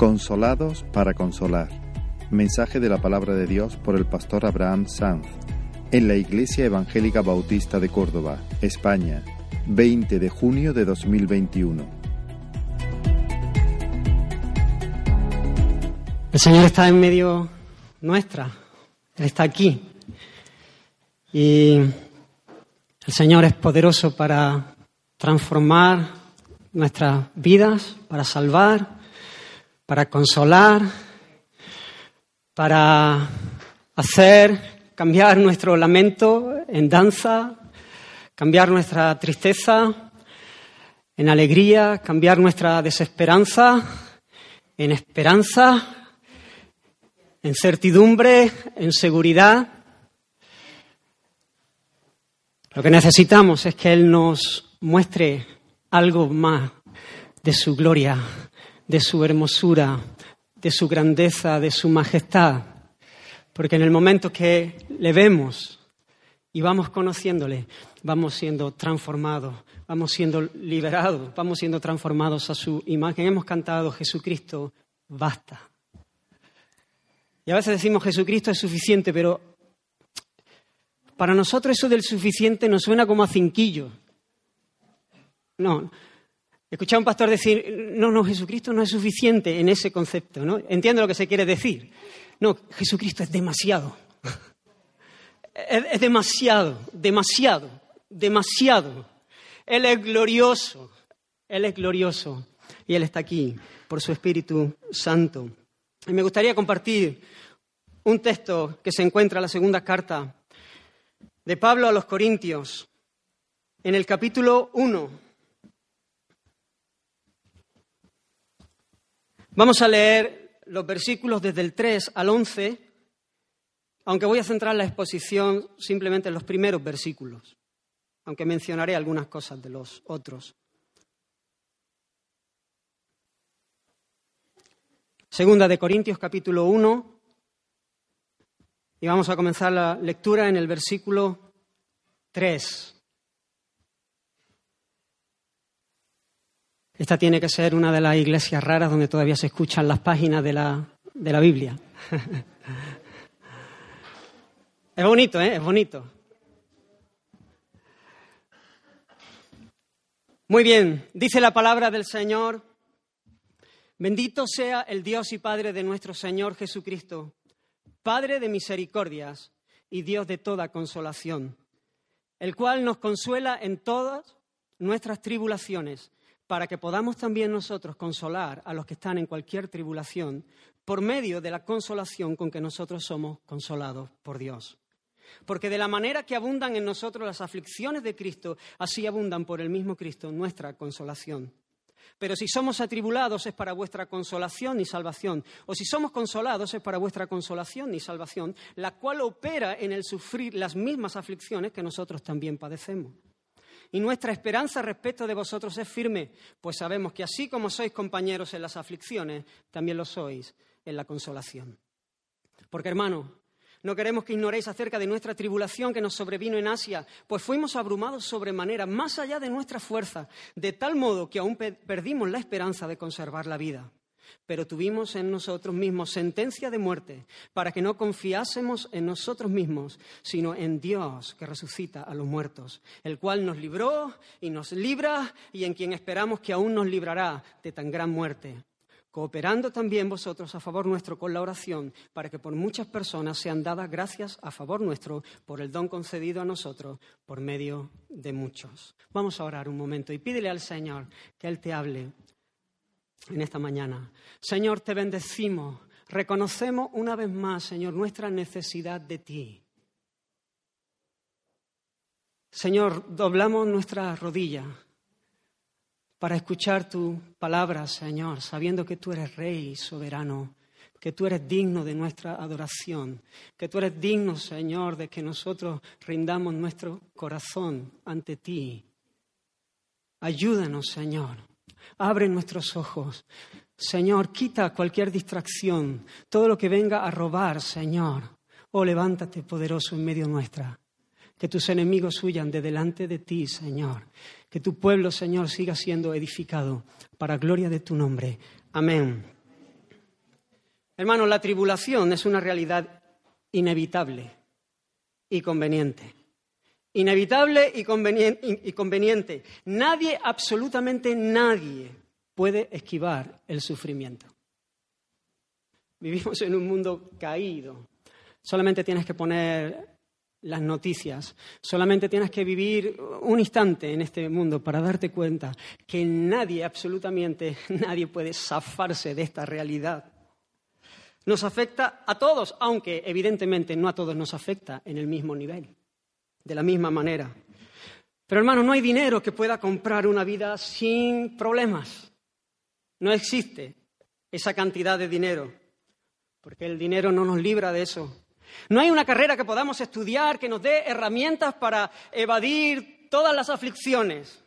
Consolados para consolar. Mensaje de la palabra de Dios por el pastor Abraham Sanz en la Iglesia Evangélica Bautista de Córdoba, España, 20 de junio de 2021. El Señor está en medio nuestra, Él está aquí. Y el Señor es poderoso para transformar nuestras vidas, para salvar, para consolar, para hacer cambiar nuestro lamento en danza, cambiar nuestra tristeza en alegría, cambiar nuestra desesperanza en esperanza, en certidumbre, en seguridad. Lo que necesitamos es que Él nos muestre algo más de su gloria, de su hermosura, de su grandeza, de su majestad. Porque en el momento que le vemos y vamos conociéndole, vamos siendo transformados, vamos siendo liberados, vamos siendo transformados a su imagen. Hemos cantado Jesucristo, basta. Y a veces decimos Jesucristo es suficiente, pero para nosotros eso del suficiente nos suena como a cinquillo. No. Escuché a un pastor decir, no, no, Jesucristo no es suficiente en ese concepto, ¿no? Entiendo lo que se quiere decir. No, Jesucristo es demasiado. Es, demasiado, demasiado, demasiado. Él es glorioso, Él es glorioso y Él está aquí por su Espíritu Santo. Y me gustaría compartir un texto que se encuentra en la segunda carta de Pablo a los Corintios, en el capítulo 1. Vamos a leer los versículos desde el 3 al 11, aunque voy a centrar la exposición simplemente en los primeros versículos, aunque mencionaré algunas cosas de los otros. Segunda de Corintios capítulo 1, y vamos a comenzar la lectura en el versículo 3. Esta tiene que ser una de las iglesias raras donde todavía se escuchan las páginas de la, de la Biblia. es bonito, ¿eh? Es bonito. Muy bien, dice la palabra del Señor. Bendito sea el Dios y Padre de nuestro Señor Jesucristo Padre de misericordias y Dios de toda consolación, el cual nos consuela en todas nuestras tribulaciones, para que podamos también nosotros consolar a los que están en cualquier tribulación, por medio de la consolación con que nosotros somos consolados por Dios. Porque de la manera que abundan en nosotros las aflicciones de Cristo, así abundan por el mismo Cristo nuestra consolación. Pero si somos atribulados es para vuestra consolación y salvación. O si somos consolados es para vuestra consolación y salvación, la cual opera en el sufrir las mismas aflicciones que nosotros también padecemos. Y nuestra esperanza respecto de vosotros es firme, pues sabemos que así como sois compañeros en las aflicciones, también lo sois en la consolación. Porque, hermano, no queremos que ignoréis acerca de nuestra tribulación que nos sobrevino en Asia, pues fuimos abrumados sobremanera, más allá de nuestra fuerza, de tal modo que aún perdimos la esperanza de conservar la vida. Pero tuvimos en nosotros mismos sentencia de muerte, para que no confiásemos en nosotros mismos, sino en Dios que resucita a los muertos, el cual nos libró y nos libra, y en quien esperamos que aún nos librará de tan gran muerte cooperando también vosotros a favor nuestro con la oración, para que por muchas personas sean dadas gracias a favor nuestro por el don concedido a nosotros por medio de muchos. Vamos a orar un momento y pídele al Señor que Él te hable en esta mañana. Señor, te bendecimos. Reconocemos una vez más, Señor, nuestra necesidad de ti. Señor, doblamos nuestras rodillas para escuchar tu palabra, Señor, sabiendo que tú eres Rey soberano, que tú eres digno de nuestra adoración, que tú eres digno, Señor, de que nosotros rindamos nuestro corazón ante ti. Ayúdanos, Señor. Abre nuestros ojos. Señor, quita cualquier distracción, todo lo que venga a robar, Señor. Oh, levántate poderoso en medio nuestra. Que tus enemigos huyan de delante de ti, Señor. Que tu pueblo, Señor, siga siendo edificado para gloria de tu nombre. Amén Hermanos, la tribulación es una realidad inevitable y conveniente. Inevitable y conveniente. Nadie, absolutamente nadie, puede esquivar el sufrimiento. Vivimos en un mundo caído. Solamente tienes que poner las noticias. Solamente tienes que vivir un instante en este mundo para darte cuenta que nadie, absolutamente nadie puede zafarse de esta realidad. Nos afecta a todos, aunque evidentemente no a todos nos afecta en el mismo nivel, de la misma manera. Pero hermano, no hay dinero que pueda comprar una vida sin problemas. No existe esa cantidad de dinero, porque el dinero no nos libra de eso. No hay una carrera que podamos estudiar que nos dé herramientas para evadir todas las aflicciones.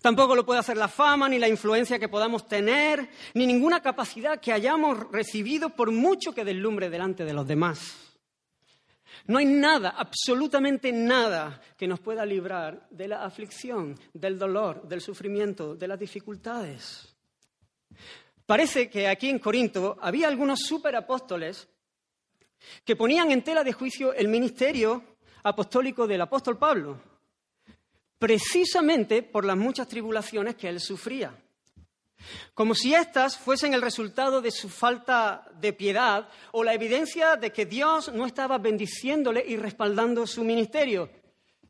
Tampoco lo puede hacer la fama, ni la influencia que podamos tener, ni ninguna capacidad que hayamos recibido por mucho que deslumbre delante de los demás. No hay nada, absolutamente nada, que nos pueda librar de la aflicción, del dolor, del sufrimiento, de las dificultades. Parece que aquí en Corinto había algunos superapóstoles que ponían en tela de juicio el ministerio apostólico del apóstol Pablo, precisamente por las muchas tribulaciones que él sufría. Como si éstas fuesen el resultado de su falta de piedad o la evidencia de que Dios no estaba bendiciéndole y respaldando su ministerio.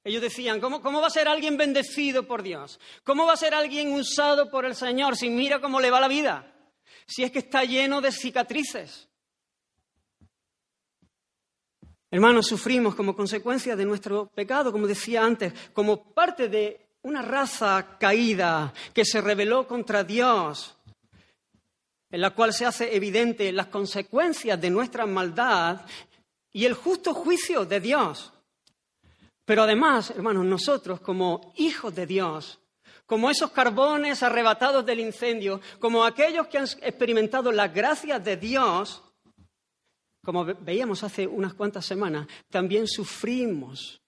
Ellos decían, ¿cómo, ¿cómo, va a ser alguien bendecido por Dios? ¿Cómo va a ser alguien usado por el Señor si mira cómo le va la vida? Si es que está lleno de cicatrices. Hermanos, sufrimos como consecuencia de nuestro pecado, como decía antes, como parte de una raza caída que se rebeló contra Dios, en la cual se hace evidente las consecuencias de nuestra maldad y el justo juicio de Dios. Pero además, hermanos, nosotros como hijos de Dios, como esos carbones arrebatados del incendio, como aquellos que han experimentado las gracias de Dios, como veíamos hace unas cuantas semanas, también sufrimos.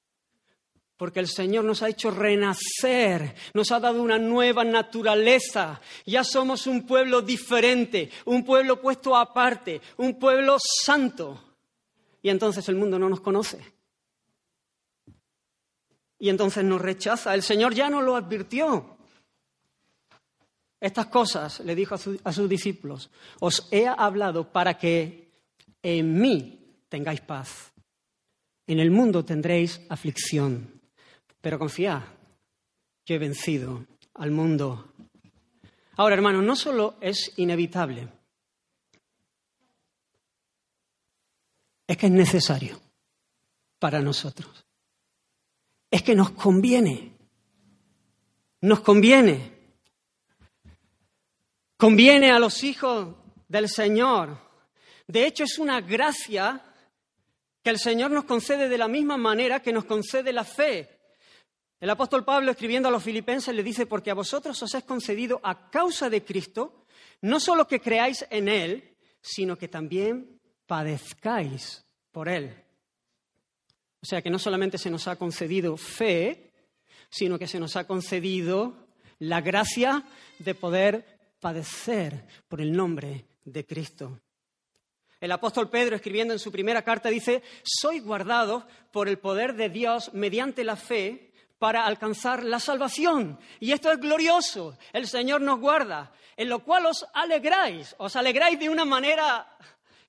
Porque el Señor nos ha hecho renacer, nos ha dado una nueva naturaleza. Ya somos un pueblo diferente, un pueblo puesto aparte, un pueblo santo. Y entonces el mundo no nos conoce. Y entonces nos rechaza. El Señor ya nos lo advirtió. Estas cosas, le dijo a, sus discípulos, os he hablado para que en mí tengáis paz. En el mundo tendréis aflicción, pero confiad, yo he vencido al mundo. Ahora, hermanos, no solo es inevitable, es que es necesario para nosotros. Es que nos conviene. Nos conviene. Conviene a los hijos del Señor de hecho, es una gracia que el Señor nos concede de la misma manera que nos concede la fe. El apóstol Pablo, escribiendo a los filipenses, le dice, porque a vosotros os es concedido a causa de Cristo, no solo que creáis en Él, sino que también padezcáis por Él. O sea que no solamente se nos ha concedido fe, sino que se nos ha concedido la gracia de poder padecer por el nombre de Cristo. El apóstol Pedro, escribiendo en su primera carta, dice, soy guardado por el poder de Dios mediante la fe para alcanzar la salvación. Y esto es glorioso. El Señor nos guarda, en lo cual os alegráis, os alegráis de una manera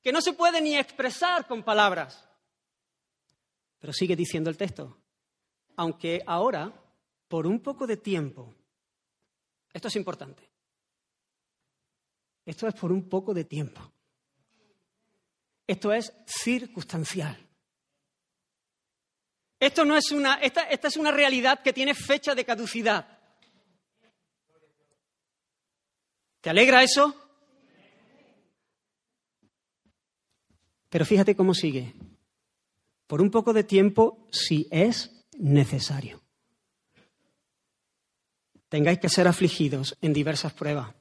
que no se puede ni expresar con palabras. Pero sigue diciendo el texto, aunque ahora, por un poco de tiempo, esto es importante, esto es por un poco de tiempo. Esto es circunstancial. Esto no es una, esta, esta es una realidad que tiene fecha de caducidad. ¿Te alegra eso? Pero fíjate cómo sigue. Por un poco de tiempo, si es necesario. Tengáis que ser afligidos en diversas pruebas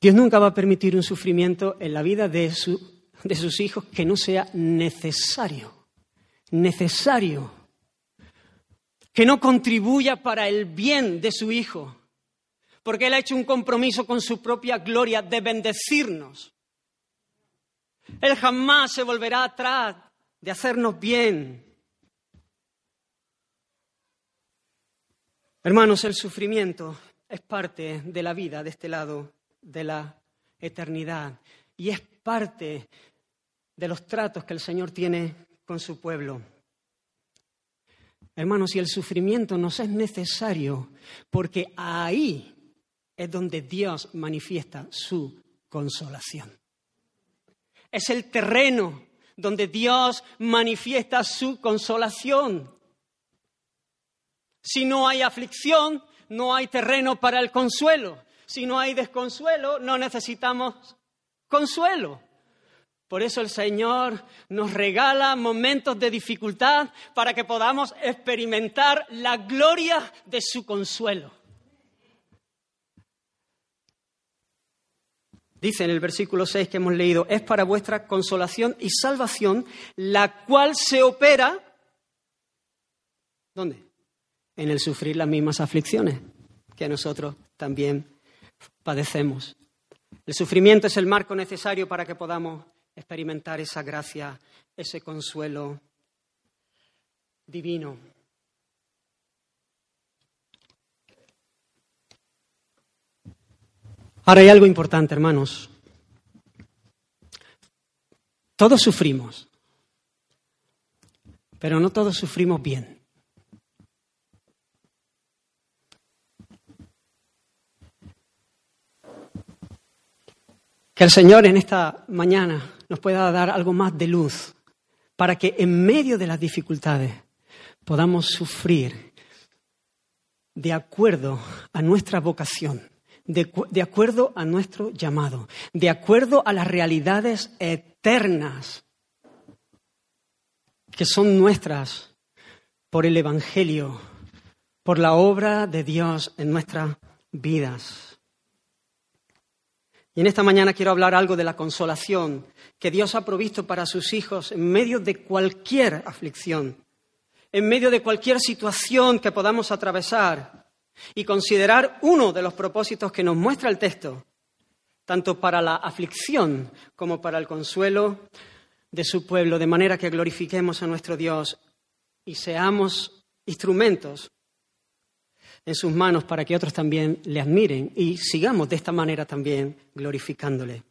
Dios nunca va a permitir un sufrimiento en la vida de, sus hijos que no sea necesario. Necesario. Que no contribuya para el bien de su hijo. porque Él ha hecho un compromiso con su propia gloria de bendecirnos. Él jamás se volverá atrás de hacernos bien. Hermanos, el sufrimiento es parte de la vida de este lado de la eternidad y es parte de los tratos que el Señor tiene con su pueblo. Hermanos, y el sufrimiento nos es necesario porque ahí es donde Dios manifiesta su consolación. Es el terreno donde Dios manifiesta su consolación. Si no hay aflicción, no hay terreno para el consuelo. Si no hay desconsuelo, no necesitamos consuelo. Por eso el Señor nos regala momentos de dificultad para que podamos experimentar la gloria de su consuelo. Dice en el versículo 6 que hemos leído, es para vuestra consolación y salvación, la cual se opera, ¿dónde? En el sufrir las mismas aflicciones que nosotros también padecemos. El sufrimiento es el marco necesario para que podamos experimentar esa gracia, ese consuelo divino. Ahora hay algo importante, hermanos. Todos sufrimos, pero no todos sufrimos bien. Que el Señor en esta mañana nos pueda dar algo más de luz para que en medio de las dificultades podamos sufrir de acuerdo a nuestra vocación, de, de, acuerdo a nuestro llamado, de acuerdo a las realidades eternas que son nuestras por el Evangelio, por la obra de Dios en nuestras vidas. Y en esta mañana quiero hablar algo de la consolación que Dios ha provisto para sus hijos en medio de cualquier aflicción, en medio de cualquier situación que podamos atravesar y considerar uno de los propósitos que nos muestra el texto, tanto para la aflicción como para el consuelo de su pueblo, de manera que glorifiquemos a nuestro Dios y seamos instrumentos en sus manos para que otros también le admiren y sigamos de esta manera también glorificándole.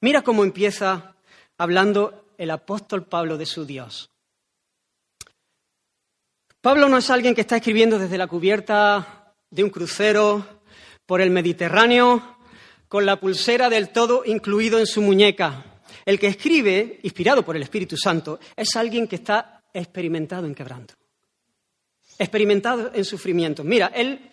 Mira cómo empieza hablando el apóstol Pablo de su Dios. Pablo no es alguien que está escribiendo desde la cubierta de un crucero por el Mediterráneo con la pulsera del todo incluido en su muñeca. El que escribe, inspirado por el Espíritu Santo, es alguien que está experimentado en quebranto experimentado en sufrimiento. Mira, él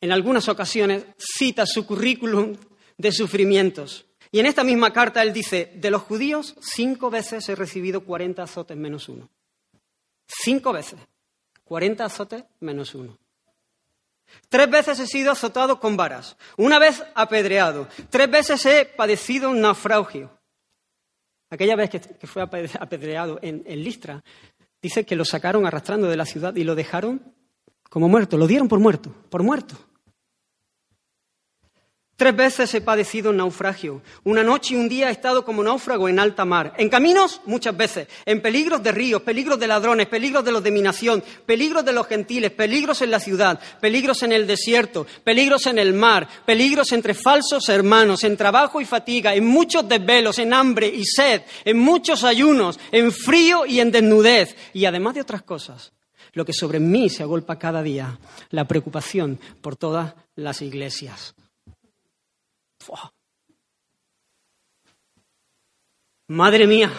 en algunas ocasiones cita su currículum de sufrimientos. Y en esta misma carta él dice, de los judíos cinco veces he recibido 40 azotes menos uno. Cinco veces. 40 azotes menos uno. Tres veces he sido azotado con varas. Una vez apedreado. Tres veces he padecido un naufragio. Aquella vez que, fue apedreado en Listra, dice que lo sacaron arrastrando de la ciudad y lo dejaron como muerto, lo dieron por muerto, por muerto. Tres veces he padecido un naufragio. Una noche y un día he estado como náufrago en alta mar. En caminos, muchas veces. En peligros de ríos, peligros de ladrones, peligros de los de mi nación, peligros de los gentiles, peligros en la ciudad, peligros en el desierto, peligros en el mar, peligros entre falsos hermanos, en trabajo y fatiga, en muchos desvelos, en hambre y sed, en muchos ayunos, en frío y en desnudez. Y además de otras cosas, lo que sobre mí se agolpa cada día, la preocupación por todas las iglesias. Madre mía,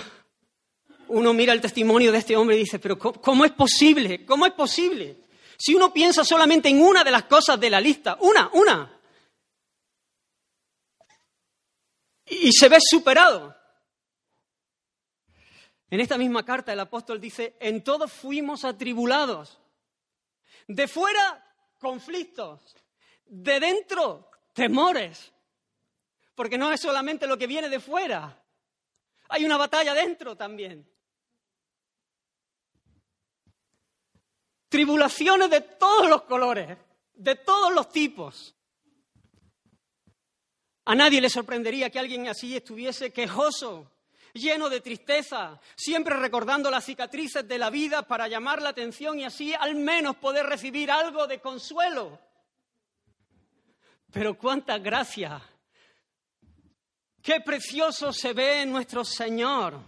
uno mira el testimonio de este hombre y dice, pero ¿cómo, es posible? ¿Cómo es posible? Si uno piensa solamente en una de las cosas de la lista, una, una, y se ve superado. En esta misma carta el apóstol dice, en todos fuimos atribulados. De fuera, conflictos. De dentro, temores. Porque no es solamente lo que viene de fuera, hay una batalla dentro también. Tribulaciones de todos los colores, de todos los tipos. A nadie le sorprendería que alguien así estuviese quejoso, lleno de tristeza, siempre recordando las cicatrices de la vida para llamar la atención y así al menos poder recibir algo de consuelo. Pero cuánta gracia, qué precioso se ve en nuestro Señor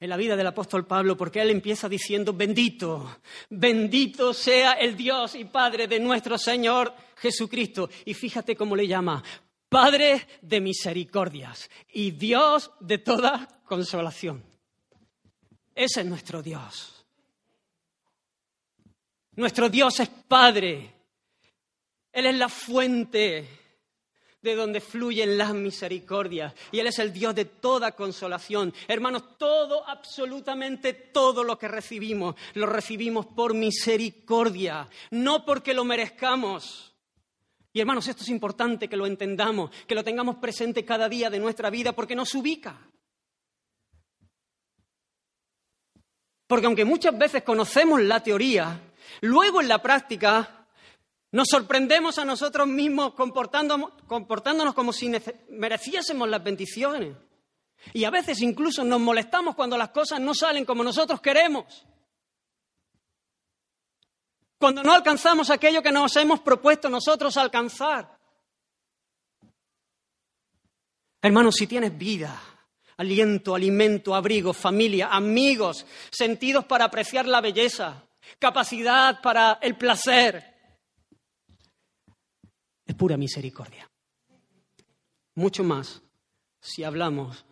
en la vida del apóstol Pablo, porque él empieza diciendo, bendito, bendito sea el Dios y Padre de nuestro Señor Jesucristo. Y fíjate cómo le llama, Padre de misericordias y Dios de toda consolación. Ese es nuestro Dios. Nuestro Dios es Padre. Él es la fuente de donde fluyen las misericordias. Y Él es el Dios de toda consolación. Hermanos, todo, absolutamente todo lo que recibimos, lo recibimos por misericordia, no porque lo merezcamos. Y hermanos, esto es importante que lo entendamos, que lo tengamos presente cada día de nuestra vida, porque nos ubica. Porque aunque muchas veces conocemos la teoría, luego en la práctica nos sorprendemos a nosotros mismos comportándonos, como si mereciésemos las bendiciones. Y a veces incluso nos molestamos cuando las cosas no salen como nosotros queremos. Cuando no alcanzamos aquello que nos hemos propuesto nosotros alcanzar. Hermanos, si tienes vida, aliento, alimento, abrigo, familia, amigos, sentidos para apreciar la belleza, capacidad para el placer, es pura misericordia. Mucho más si hablamos,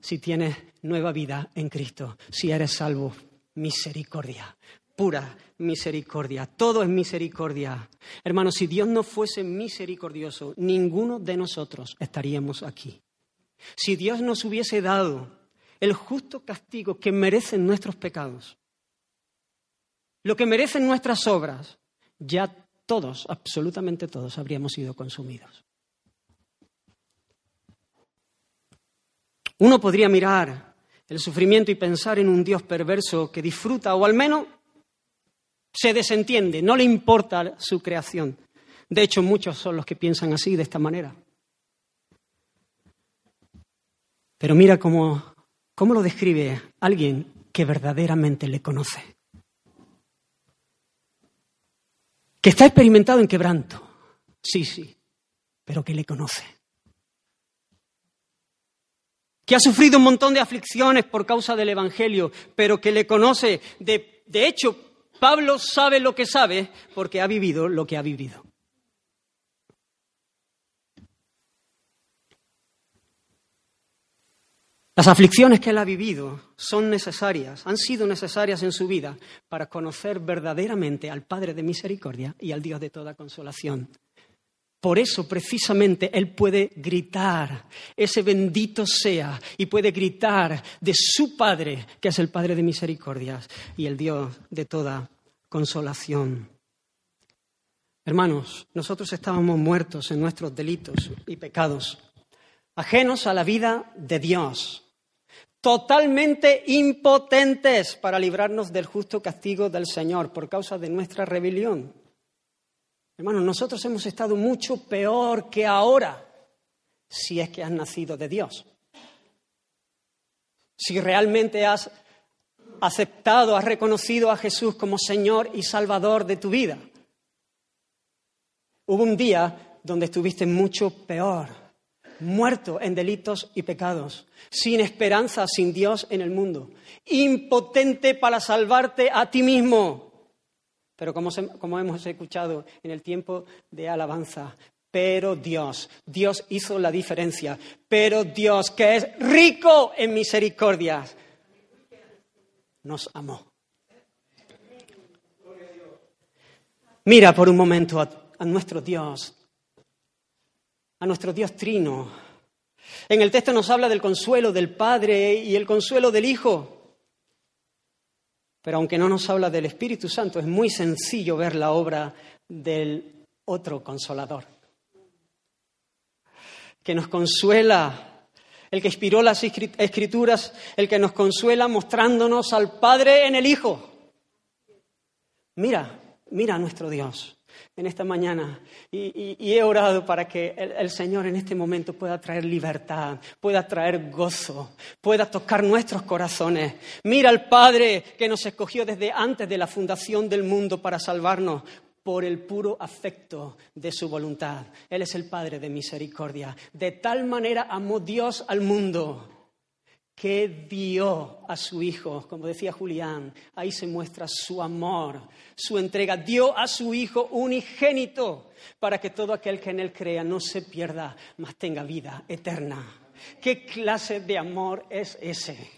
si tienes nueva vida en Cristo, si eres salvo, misericordia, pura misericordia, todo es misericordia. Hermanos, si Dios no fuese misericordioso, ninguno de nosotros estaríamos aquí. Si Dios nos hubiese dado el justo castigo que merecen nuestros pecados, lo que merecen nuestras obras, ya todos, absolutamente todos, habríamos sido consumidos. Uno podría mirar el sufrimiento y pensar en un Dios perverso que disfruta o al menos se desentiende, no le importa su creación. De hecho, muchos son los que piensan así, de esta manera. Pero mira cómo, cómo lo describe alguien que verdaderamente le conoce. Que está experimentado en quebranto, sí, sí, pero que le conoce. Que ha sufrido un montón de aflicciones por causa del Evangelio, pero que le conoce. De, de hecho, Pablo sabe lo que sabe porque ha vivido lo que ha vivido. Las aflicciones que él ha vivido son necesarias, han sido necesarias en su vida para conocer verdaderamente al Padre de misericordia y al Dios de toda consolación. Por eso precisamente Él puede gritar, ese bendito sea, y puede gritar de su Padre, que es el Padre de misericordias y el Dios de toda consolación. Hermanos, nosotros estábamos muertos en nuestros delitos y pecados, ajenos a la vida de Dios totalmente impotentes para librarnos del justo castigo del Señor por causa de nuestra rebelión. Hermanos, nosotros hemos estado mucho peor que ahora si es que has nacido de Dios. Si realmente has aceptado, has reconocido a Jesús como Señor y Salvador de tu vida. Hubo un día donde estuviste mucho peor muerto en delitos y pecados, sin esperanza, sin Dios en el mundo, impotente para salvarte a ti mismo. Pero como, hemos escuchado en el tiempo de alabanza, pero Dios, Dios hizo la diferencia, pero Dios, que es rico en misericordia, nos amó. Mira por un momento a nuestro Dios a nuestro Dios trino. En el texto nos habla del consuelo del Padre y el consuelo del Hijo. Pero aunque no nos habla del Espíritu Santo, es muy sencillo ver la obra del otro consolador, que nos consuela, el que inspiró las escrituras, el que nos consuela mostrándonos al Padre en el Hijo. Mira, mira a nuestro Dios. En esta mañana y, he orado para que el, Señor en este momento pueda traer libertad, pueda traer gozo, pueda tocar nuestros corazones. Mira al Padre que nos escogió desde antes de la fundación del mundo para salvarnos por el puro afecto de su voluntad. Él es el Padre de misericordia. De tal manera amó Dios al mundo que dio a su Hijo, como decía Julián, ahí se muestra su amor, su entrega, dio a su Hijo unigénito para que todo aquel que en Él crea no se pierda, mas tenga vida eterna. ¿Qué clase de amor es ese?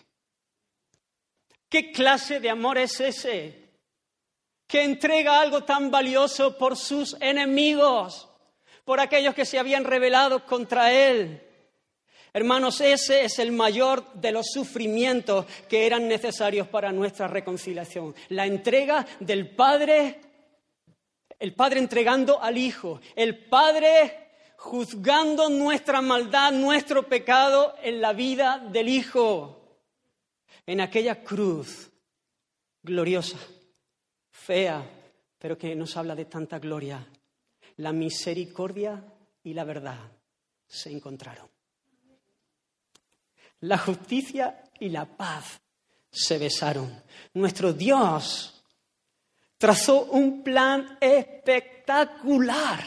¿Qué clase de amor es ese? Que entrega algo tan valioso por sus enemigos, por aquellos que se habían rebelado contra Él Hermanos, ese es el mayor de los sufrimientos que eran necesarios para nuestra reconciliación. La entrega del Padre, el Padre entregando al Hijo, el Padre juzgando nuestra maldad, nuestro pecado en la vida del Hijo, en aquella cruz gloriosa, fea, pero que nos habla de tanta gloria. La misericordia y la verdad se encontraron la justicia y la paz se besaron. Nuestro Dios trazó un plan espectacular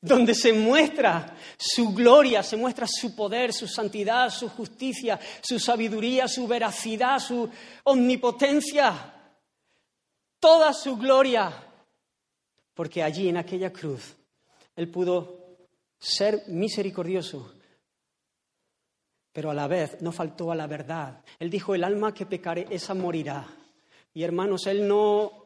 donde se muestra su gloria, se muestra su poder, su santidad, su justicia, su sabiduría, su veracidad, su omnipotencia, toda su gloria, porque allí en aquella cruz Él pudo ser misericordioso pero a la vez no faltó a la verdad. Él dijo, el alma que pecare, esa morirá. Y hermanos, él no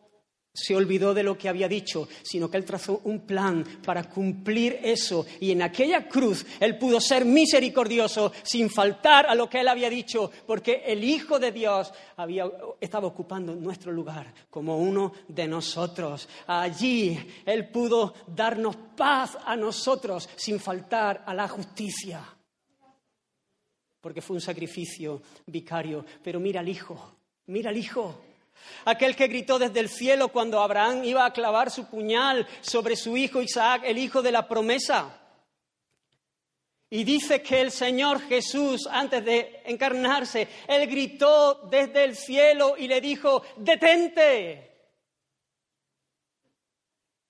se olvidó de lo que había dicho, sino que él trazó un plan para cumplir eso. Y en aquella cruz él pudo ser misericordioso sin faltar a lo que él había dicho, porque el Hijo de Dios había, estaba ocupando nuestro lugar como uno de nosotros. Allí él pudo darnos paz a nosotros sin faltar a la justicia porque fue un sacrificio vicario. Pero mira al Hijo, mira al Hijo. Aquel que gritó desde el cielo cuando Abraham iba a clavar su puñal sobre su hijo Isaac, el hijo de la promesa. Y dice que el Señor Jesús, antes de encarnarse, él gritó desde el cielo y le dijo, detente.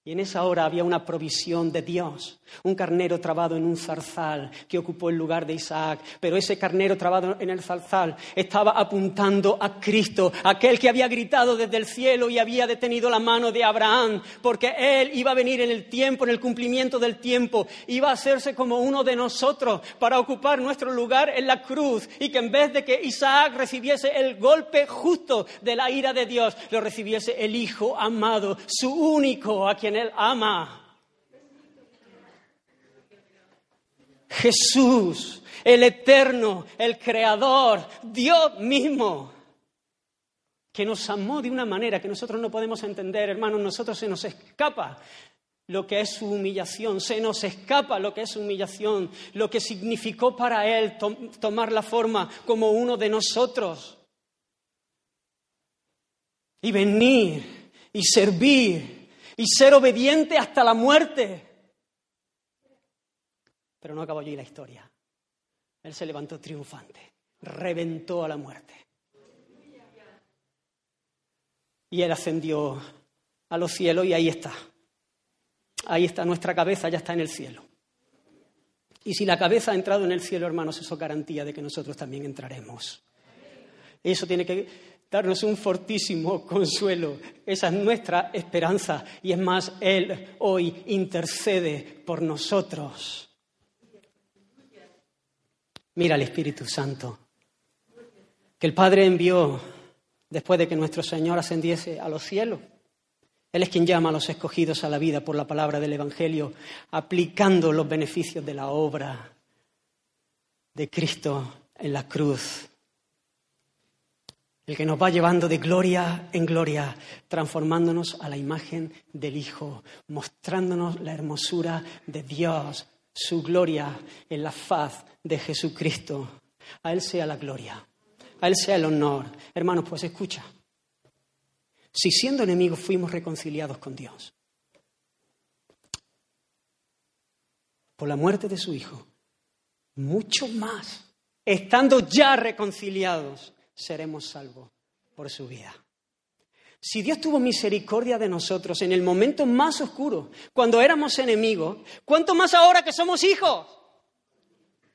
Y en esa hora había una provisión de Dios, un carnero trabado en un zarzal que ocupó el lugar de Isaac, pero ese carnero trabado en el zarzal estaba apuntando a Cristo, aquel que había gritado desde el cielo y había detenido la mano de Abraham, porque él iba a venir en el tiempo, en el cumplimiento del tiempo, iba a hacerse como uno de nosotros para ocupar nuestro lugar en la cruz y que en vez de que Isaac recibiese el golpe justo de la ira de Dios, lo recibiese el Hijo amado, su único a quien él ama. Jesús, el eterno, el creador, Dios mismo, que nos amó de una manera que nosotros no podemos entender, hermanos, nosotros se nos escapa lo que es su humillación, se nos escapa lo que es su humillación, lo que significó para Él tomar la forma como uno de nosotros y venir y servir y ser obediente hasta la muerte. Pero no acabó allí la historia. Él se levantó triunfante, reventó a la muerte. Y él ascendió a los cielos y ahí está. Ahí está nuestra cabeza, ya está en el cielo. Y si la cabeza ha entrado en el cielo, hermanos, eso es garantía de que nosotros también entraremos. Eso tiene que darnos un fortísimo consuelo. Esa es nuestra esperanza. Y es más, Él hoy intercede por nosotros. Mira al Espíritu Santo, que el Padre envió después de que nuestro Señor ascendiese a los cielos. Él es quien llama a los escogidos a la vida por la palabra del Evangelio, aplicando los beneficios de la obra de Cristo en la cruz el que nos va llevando de gloria en gloria, transformándonos a la imagen del Hijo, mostrándonos la hermosura de Dios, su gloria en la faz de Jesucristo. A Él sea la gloria, a Él sea el honor. Hermanos, pues escucha, si siendo enemigos fuimos reconciliados con Dios, por la muerte de su Hijo, mucho más, estando ya reconciliados, seremos salvos por su vida. Si Dios tuvo misericordia de nosotros en el momento más oscuro, cuando éramos enemigos, ¿cuánto más ahora que somos hijos?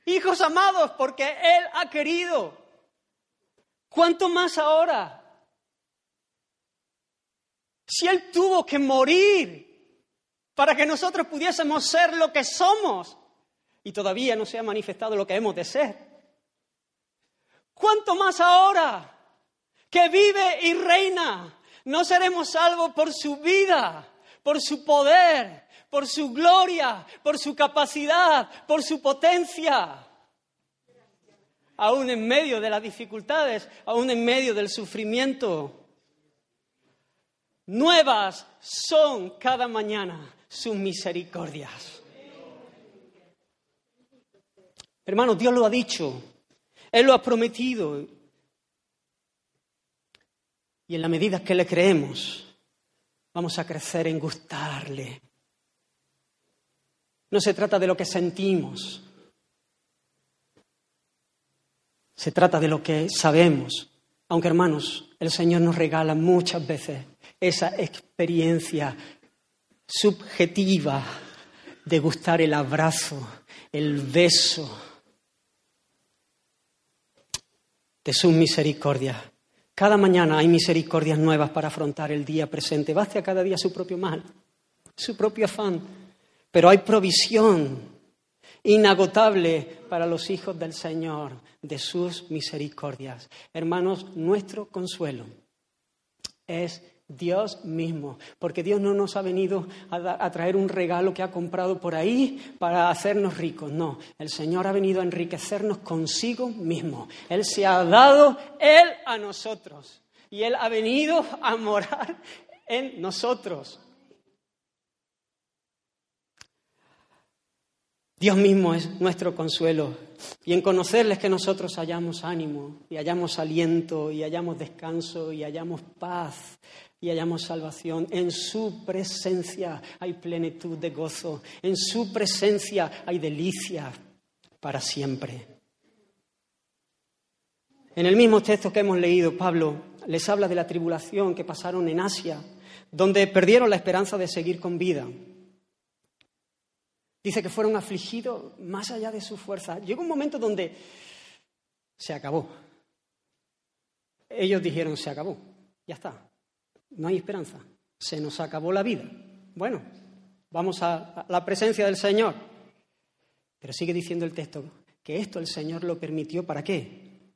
Hijos amados, porque Él ha querido. ¿Cuánto más ahora? Si Él tuvo que morir para que nosotros pudiésemos ser lo que somos y todavía no se ha manifestado lo que hemos de ser. ¿Cuánto más ahora que vive y reina? No seremos salvos por su vida, por su poder, por su gloria, por su capacidad, por su potencia. Aún en medio de las dificultades, aún en medio del sufrimiento. Nuevas son cada mañana sus misericordias. Hermanos, Dios lo ha dicho, Él lo ha prometido. Y en la medida que le creemos, vamos a crecer en gustarle. No se trata de lo que sentimos, se trata de lo que sabemos. Aunque hermanos, el Señor nos regala muchas veces esa experiencia subjetiva de gustar el abrazo, el beso de su misericordia. Cada mañana hay misericordias nuevas para afrontar el día presente. Baste a cada día su propio mal, su propio afán. Pero hay provisión inagotable para los hijos del Señor de sus misericordias. Hermanos, nuestro consuelo es Dios mismo, porque Dios no nos ha venido a, traer un regalo que ha comprado por ahí para hacernos ricos, no, el Señor ha venido a enriquecernos consigo mismo, Él se ha dado Él a nosotros. Y Él ha venido a morar en nosotros. Dios mismo es nuestro consuelo. Y en conocerles que nosotros hallamos ánimo y hallamos aliento y hallamos descanso y hallamos paz y hallamos salvación. En su presencia hay plenitud de gozo. En su presencia hay delicia para siempre. En el mismo texto que hemos leído, Pablo les habla de la tribulación que pasaron en Asia, donde perdieron la esperanza de seguir con vida. Dice que fueron afligidos más allá de su fuerza. Llegó un momento donde se acabó. Ellos dijeron, se acabó, ya está no hay esperanza, se nos acabó la vida. Bueno, vamos a, la presencia del Señor. Pero sigue diciendo el texto que esto el Señor lo permitió para qué?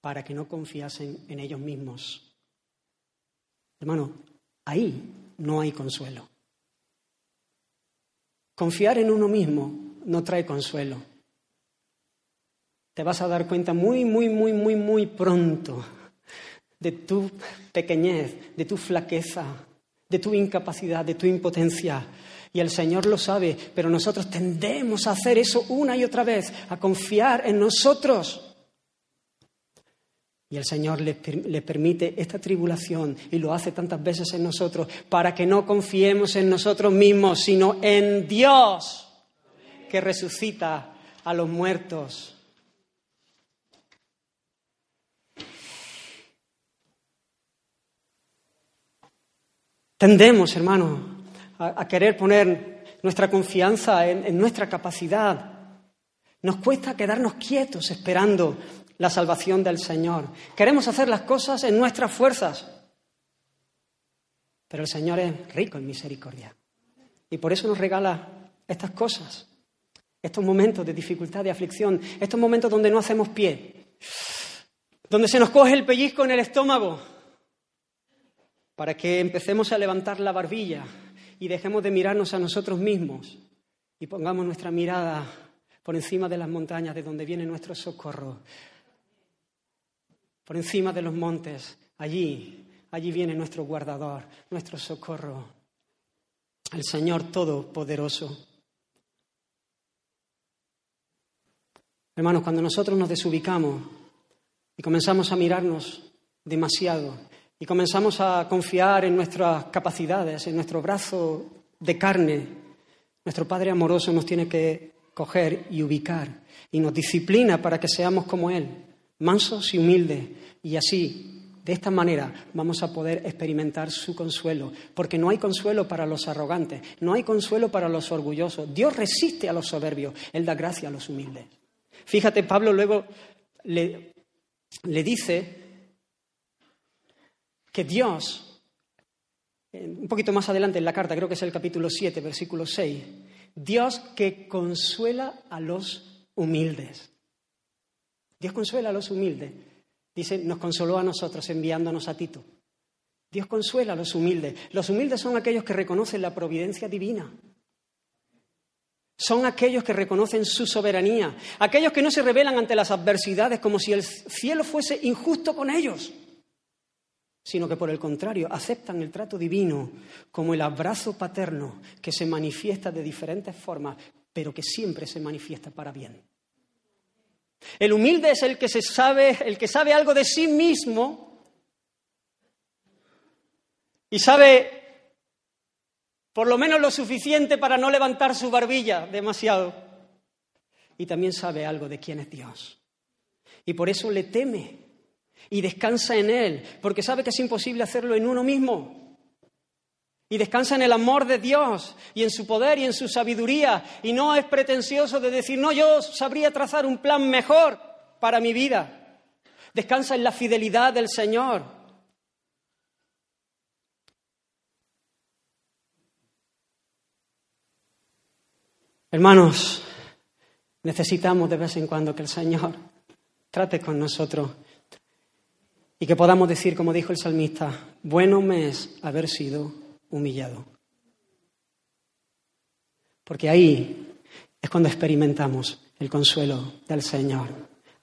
Para que no confiasen en ellos mismos. Hermano, ahí no hay consuelo. Confiar en uno mismo no trae consuelo. Te vas a dar cuenta muy, muy, muy, muy, muy pronto de tu pequeñez, de tu flaqueza, de tu incapacidad, de tu impotencia. Y el Señor lo sabe, pero nosotros tendemos a hacer eso una y otra vez, a confiar en nosotros. Y el Señor le, permite esta tribulación y lo hace tantas veces en nosotros para que no confiemos en nosotros mismos, sino en Dios que resucita a los muertos. Tendemos, hermano, a, querer poner nuestra confianza en, nuestra capacidad. Nos cuesta quedarnos quietos esperando la salvación del Señor. Queremos hacer las cosas en nuestras fuerzas. Pero el Señor es rico en misericordia. Y por eso nos regala estas cosas, estos momentos de dificultad, de aflicción, estos momentos donde no hacemos pie, donde se nos coge el pellizco en el estómago, para que empecemos a levantar la barbilla y dejemos de mirarnos a nosotros mismos y pongamos nuestra mirada por encima de las montañas de donde viene nuestro socorro, por encima de los montes, allí, allí viene nuestro guardador, nuestro socorro, el Señor Todopoderoso. Hermanos, cuando nosotros nos desubicamos y comenzamos a mirarnos demasiado y comenzamos a confiar en nuestras capacidades, en nuestro brazo de carne, nuestro Padre amoroso nos tiene que coger y ubicar y nos disciplina para que seamos como Él, mansos y humildes. Y así, de esta manera, vamos a poder experimentar su consuelo, porque no hay consuelo para los arrogantes, no hay consuelo para los orgullosos. Dios resiste a los soberbios, Él da gracia a los humildes. Fíjate, Pablo luego le, le dice que Dios, un poquito más adelante en la carta, creo que es el capítulo 7, versículo 6, Dios que consuela a los humildes. Dios consuela a los humildes. Dice, nos consoló a nosotros enviándonos a Tito. Dios consuela a los humildes. Los humildes son aquellos que reconocen la providencia divina. Son aquellos que reconocen su soberanía, aquellos que no se rebelan ante las adversidades como si el cielo fuese injusto con ellos, sino que por el contrario aceptan el trato divino como el abrazo paterno que se manifiesta de diferentes formas, pero que siempre se manifiesta para bien. El humilde es el que se sabe, el que sabe algo de sí mismo y sabe por lo menos lo suficiente para no levantar su barbilla demasiado. Y también sabe algo de quién es Dios. Y por eso le teme y descansa en Él, porque sabe que es imposible hacerlo en uno mismo. Y descansa en el amor de Dios y en su poder y en su sabiduría. Y no es pretencioso de decir, no, yo sabría trazar un plan mejor para mi vida. Descansa en la fidelidad del Señor. Hermanos, necesitamos de vez en cuando que el Señor trate con nosotros y que podamos decir, como dijo el salmista, bueno me es haber sido humillado. Porque ahí es cuando experimentamos el consuelo del Señor.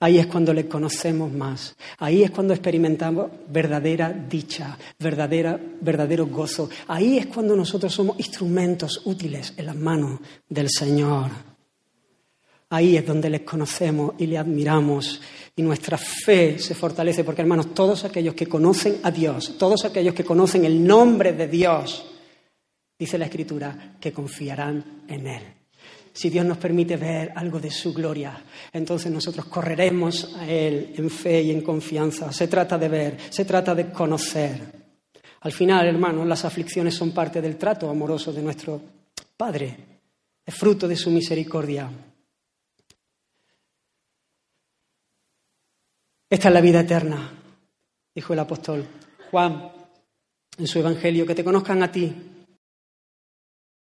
Ahí es cuando le conocemos más. Ahí es cuando experimentamos verdadera dicha, verdadera, verdadero gozo. Ahí es cuando nosotros somos instrumentos útiles en las manos del Señor. Ahí es donde le conocemos y le admiramos y nuestra fe se fortalece porque, hermanos, todos aquellos que conocen a Dios, todos aquellos que conocen el nombre de Dios, dice la Escritura, que confiarán en Él si Dios nos permite ver algo de su gloria, entonces nosotros correremos a Él en fe y en confianza. Se trata de ver, se trata de conocer. Al final, hermanos, las aflicciones son parte del trato amoroso de nuestro Padre, es fruto de su misericordia. Esta es la vida eterna, dijo el apóstol Juan en su Evangelio, que te conozcan a ti.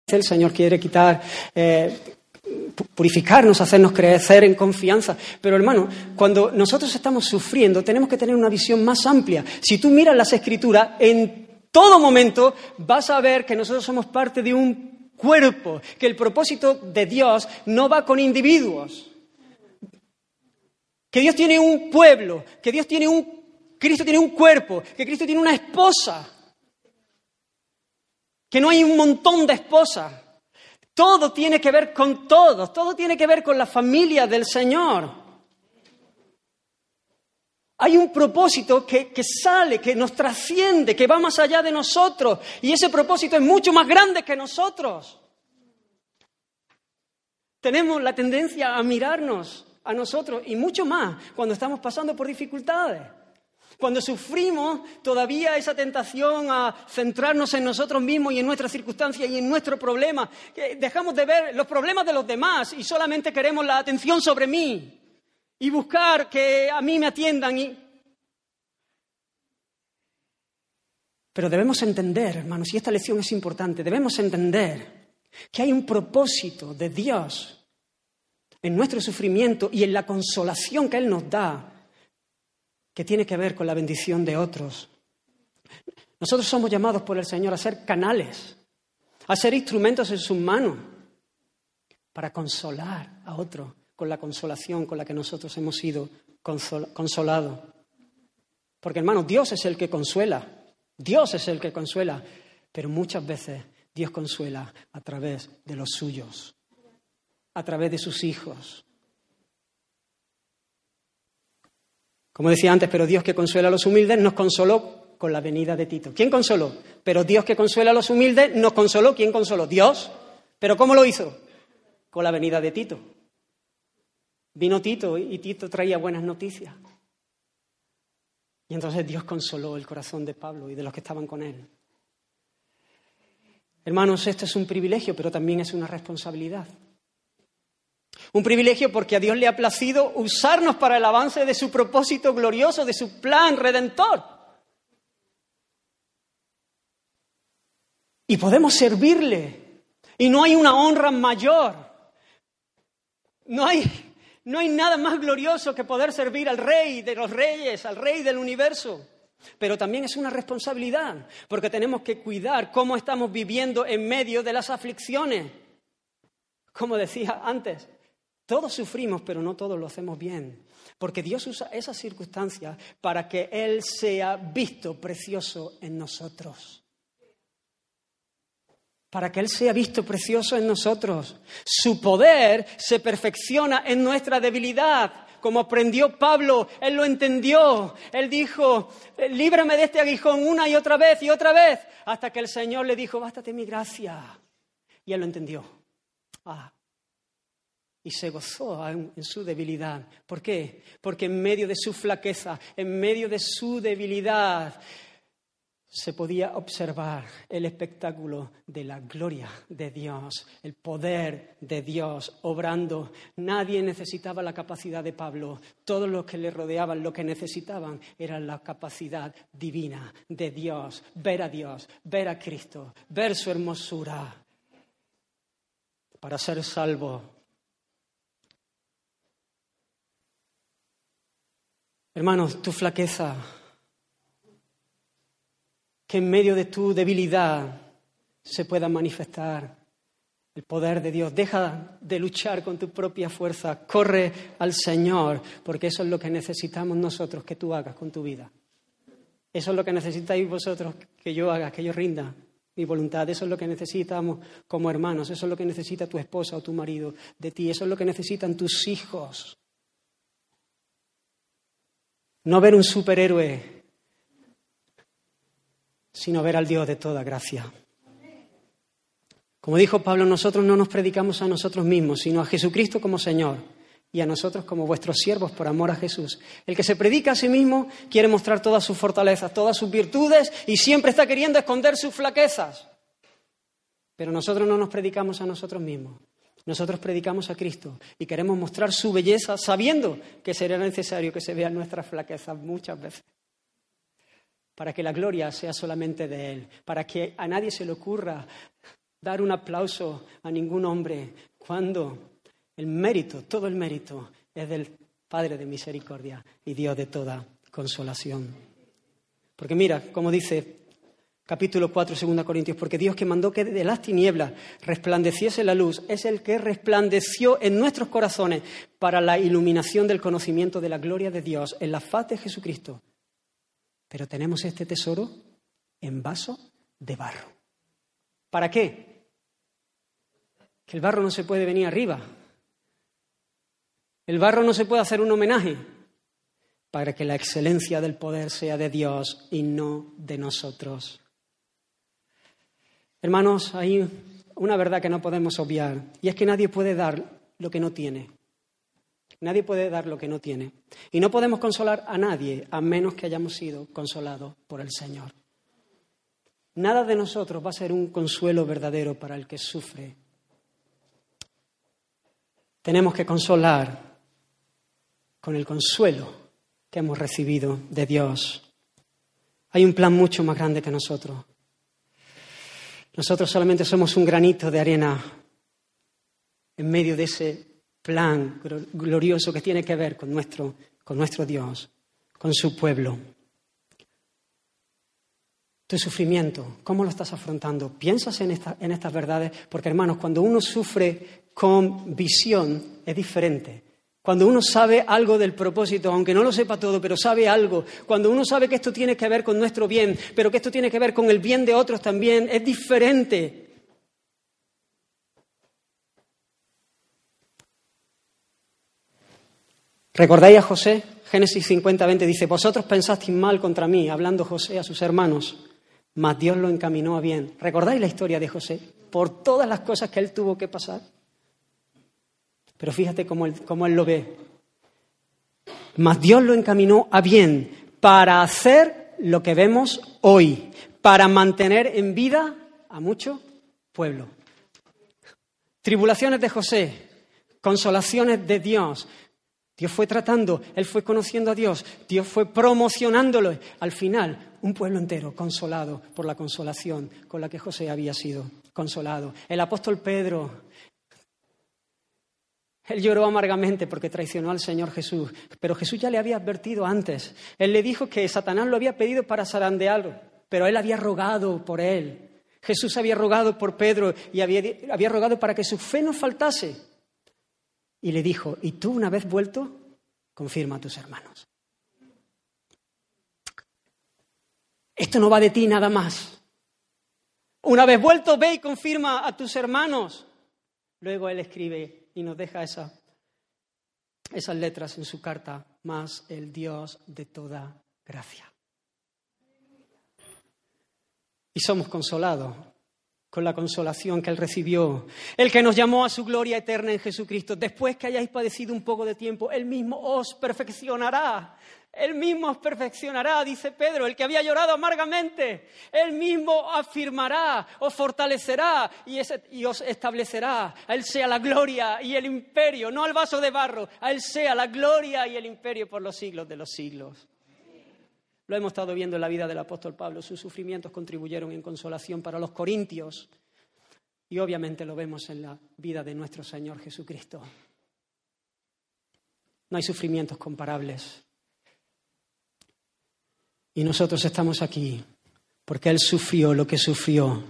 El Señor quiere quitar eh, purificarnos, hacernos crecer en confianza. Pero hermano, cuando nosotros estamos sufriendo, tenemos que tener una visión más amplia. Si tú miras las escrituras, en todo momento vas a ver que nosotros somos parte de un cuerpo, que el propósito de Dios no va con individuos. Que Dios tiene un pueblo, que Dios tiene un Cristo tiene un cuerpo, que Cristo tiene una esposa. Que no hay un montón de esposas. Todo tiene que ver con todos, todo tiene que ver con la familia del Señor. Hay un propósito que, que, sale, que nos trasciende, que va más allá de nosotros. Y ese propósito es mucho más grande que nosotros. Tenemos la tendencia a mirarnos a nosotros y mucho más cuando estamos pasando por dificultades. Cuando sufrimos todavía esa tentación a centrarnos en nosotros mismos y en nuestras circunstancias y en nuestro problema, dejamos de ver los problemas de los demás y solamente queremos la atención sobre mí y buscar que a mí me atiendan. Y... Pero debemos entender, hermanos, y esta lección es importante, debemos entender que hay un propósito de Dios en nuestro sufrimiento y en la consolación que Él nos da que tiene que ver con la bendición de otros. Nosotros somos llamados por el Señor a ser canales, a ser instrumentos en sus manos para consolar a otros con la consolación con la que nosotros hemos sido consolados. Porque hermanos, Dios es el que consuela, Dios es el que consuela, pero muchas veces Dios consuela a través de los suyos, a través de sus hijos, Como decía antes, pero Dios que consuela a los humildes nos consoló con la venida de Tito. ¿Quién consoló? Pero Dios que consuela a los humildes nos consoló. ¿Quién consoló? Dios. ¿Pero cómo lo hizo? Con la venida de Tito. Vino Tito y Tito traía buenas noticias. Y entonces Dios consoló el corazón de Pablo y de los que estaban con él. Hermanos, esto es un privilegio, pero también es una responsabilidad. Un privilegio porque a Dios le ha placido usarnos para el avance de su propósito glorioso, de su plan redentor. Y podemos servirle. Y no hay una honra mayor. No hay, no hay nada más glorioso que poder servir al rey de los reyes, al rey del universo. Pero también es una responsabilidad, porque tenemos que cuidar cómo estamos viviendo en medio de las aflicciones. Como decía antes, todos sufrimos, pero no todos lo hacemos bien. Porque Dios usa esas circunstancias para que Él sea visto precioso en nosotros. Para que Él sea visto precioso en nosotros. Su poder se perfecciona en nuestra debilidad. Como aprendió Pablo, Él lo entendió. Él dijo, líbrame de este aguijón una y otra vez y otra vez. Hasta que el Señor le dijo, bástate mi gracia. Y Él lo entendió. Ah, y se gozó en, su debilidad. ¿Por qué? Porque en medio de su flaqueza, en medio de su debilidad, se podía observar el espectáculo de la gloria de Dios, el poder de Dios obrando. Nadie necesitaba la capacidad de Pablo. Todos los que le rodeaban lo que necesitaban era la capacidad divina de Dios, ver a Dios, ver a Cristo, ver su hermosura para ser salvo Hermanos, tu flaqueza, que en medio de tu debilidad se pueda manifestar el poder de Dios. Deja de luchar con tu propia fuerza, corre al Señor, porque eso es lo que necesitamos nosotros que tú hagas con tu vida. Eso es lo que necesitáis vosotros que yo haga, que yo rinda mi voluntad. Eso es lo que necesitamos como hermanos. Eso es lo que necesita tu esposa o tu marido de ti. Eso es lo que necesitan tus hijos. No ver un superhéroe, sino ver al Dios de toda gracia. Como dijo Pablo, nosotros no nos predicamos a nosotros mismos, sino a Jesucristo como Señor y a nosotros como vuestros siervos por amor a Jesús. El que se predica a sí mismo quiere mostrar todas sus fortalezas, todas sus virtudes y siempre está queriendo esconder sus flaquezas. Pero nosotros no nos predicamos a nosotros mismos, nosotros predicamos a Cristo y queremos mostrar su belleza sabiendo que será necesario que se vean nuestras flaquezas muchas veces. Para que la gloria sea solamente de Él, para que a nadie se le ocurra dar un aplauso a ningún hombre cuando el mérito, todo el mérito, es del Padre de misericordia y Dios de toda consolación. Porque mira, como dice capítulo 4, 2 Corintios, porque Dios que mandó que de las tinieblas resplandeciese la luz, es el que resplandeció en nuestros corazones para la iluminación del conocimiento de la gloria de Dios en la faz de Jesucristo. Pero tenemos este tesoro en vaso de barro. ¿Para qué? Que el barro no se puede venir arriba. El barro no se puede hacer un homenaje para que la excelencia del poder sea de Dios y no de nosotros. Hermanos, hay una verdad que no podemos obviar y es que nadie puede dar lo que no tiene. Nadie puede dar lo que no tiene. Y no podemos consolar a nadie a menos que hayamos sido consolados por el Señor. Nada de nosotros va a ser un consuelo verdadero para el que sufre. Tenemos que consolar con el consuelo que hemos recibido de Dios. Hay un plan mucho más grande que nosotros. Nosotros solamente somos un granito de arena en medio de ese plan glorioso que tiene que ver con nuestro, con nuestro Dios, con su pueblo. Tu sufrimiento, ¿cómo lo estás afrontando? ¿Piensas en, en estas verdades? Porque hermanos, cuando uno sufre con visión es diferente. Cuando uno sabe algo del propósito, aunque no lo sepa todo, pero sabe algo, cuando uno sabe que esto tiene que ver con nuestro bien, pero que esto tiene que ver con el bien de otros también, es diferente. ¿Recordáis a José? Génesis 50, 20 dice, vosotros pensasteis mal contra mí, hablando José a sus hermanos, mas Dios lo encaminó a bien. ¿Recordáis la historia de José? Por todas las cosas que él tuvo que pasar. Pero fíjate cómo él, cómo él lo ve. Mas Dios lo encaminó a bien para hacer lo que vemos hoy, para mantener en vida a mucho pueblo. Tribulaciones de José, consolaciones de Dios. Dios fue tratando, Él fue conociendo a Dios, Dios fue promocionándolo. Al final, un pueblo entero consolado por la consolación con la que José había sido consolado. El apóstol Pedro, él lloró amargamente porque traicionó al Señor Jesús, pero Jesús ya le había advertido antes. Él le dijo que Satanás lo había pedido para zarandearlo, pero él había rogado por él. Jesús había rogado por Pedro y había, había rogado para que su fe no faltase. Y le dijo, y tú una vez vuelto, confirma a tus hermanos. Esto no va de ti nada más. Una vez vuelto, ve y confirma a tus hermanos. Luego él escribe y nos deja esa, esas letras en su carta, más el Dios de toda gracia. y somos consolados con la consolación que Él recibió. El que nos llamó a su gloria eterna en Jesucristo. Después que hayáis padecido un poco de tiempo, Él mismo os perfeccionará. Él mismo os perfeccionará, dice Pedro, el que había llorado amargamente. Él mismo afirmará, os fortalecerá y, os establecerá. A Él sea la gloria y el imperio, no al vaso de barro. A Él sea la gloria y el imperio por los siglos de los siglos. Lo hemos estado viendo en la vida del apóstol Pablo. Sus sufrimientos contribuyeron en consolación para los corintios. Y obviamente lo vemos en la vida de nuestro Señor Jesucristo. No hay sufrimientos comparables. Y nosotros estamos aquí porque Él sufrió lo que sufrió.